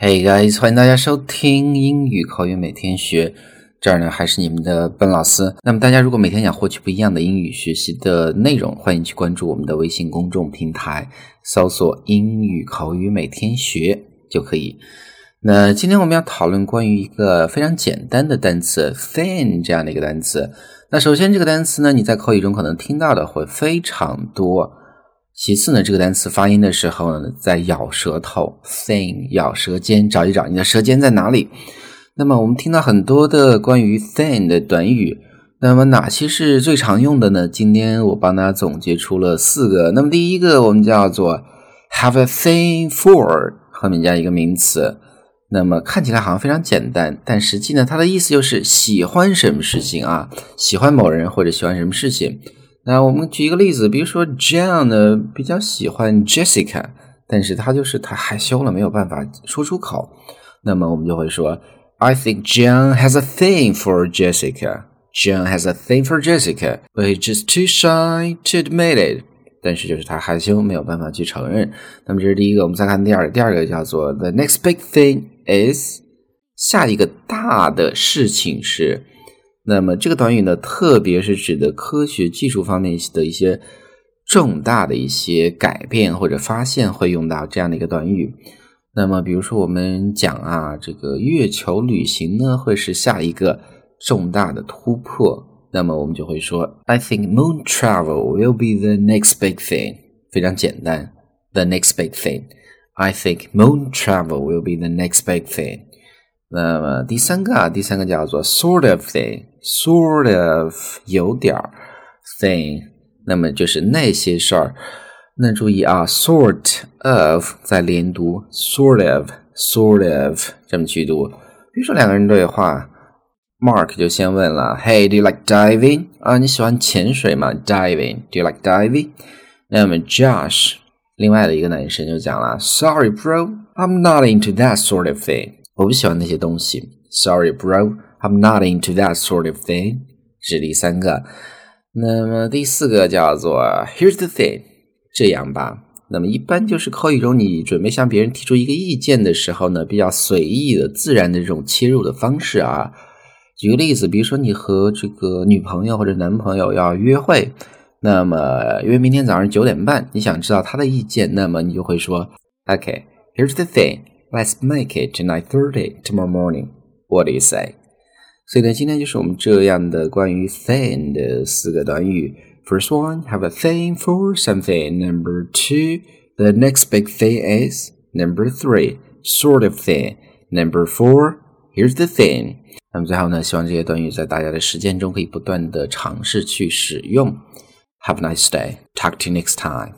Hey guys，欢迎大家收听英语口语每天学。这儿呢还是你们的笨老师。那么大家如果每天想获取不一样的英语学习的内容，欢迎去关注我们的微信公众平台，搜索“英语口语每天学”就可以。那今天我们要讨论关于一个非常简单的单词 “thin” 这样的一个单词。那首先这个单词呢，你在口语中可能听到的会非常多。其次呢，这个单词发音的时候呢，在咬舌头，thin，咬舌尖，找一找你的舌尖在哪里。那么我们听到很多的关于 thin 的短语，那么哪些是最常用的呢？今天我帮大家总结出了四个。那么第一个我们叫做 have a t h i n for，后面加一个名词。那么看起来好像非常简单，但实际呢，它的意思就是喜欢什么事情啊？喜欢某人或者喜欢什么事情。那我们举一个例子，比如说 John 呢比较喜欢 Jessica，但是他就是太害羞了，没有办法说出口。那么我们就会说，I think John has a thing for Jessica. John has a thing for Jessica, but he's just too shy to admit it. 但是就是他害羞，没有办法去承认。那么这是第一个，我们再看第二个，第二个叫做 The next big thing is 下一个大的事情是。那么这个短语呢，特别是指的科学技术方面的一些重大的一些改变或者发现，会用到这样的一个短语。那么，比如说我们讲啊，这个月球旅行呢，会是下一个重大的突破。那么我们就会说，I think moon travel will be the next big thing。非常简单，the next big thing。I think moon travel will be the next big thing。那么第三个啊，第三个叫做 sort of thing，sort of 有点儿 thing，那么就是那些事儿。那注意啊，sort of 在连读，sort of，sort of 这么去读。比如说两个人对话，Mark 就先问了，Hey，do you like diving？啊，你喜欢潜水吗？Diving，do you like diving？那么 Josh 另外的一个男生就讲了，Sorry，bro，I'm not into that sort of thing。我不喜欢那些东西。Sorry, bro, I'm not into that sort of thing。是第三个。那么第四个叫做 Here's the thing，这样吧。那么一般就是口语中你准备向别人提出一个意见的时候呢，比较随意的、自然的这种切入的方式啊。举个例子，比如说你和这个女朋友或者男朋友要约会，那么约明天早上九点半，你想知道他的意见，那么你就会说，OK，Here's the thing。Let's make it to nine thirty tomorrow morning. What do you say? 所以呢，今天就是我们这样的关于 thing 的四个短语。First one, have a thing for something. Number two, the next big thing is. Number three, sort of thing. Number four, here's the thing. 那么最后呢，希望这些短语在大家的实践中可以不断的尝试去使用。Have a nice day. Talk to you next time.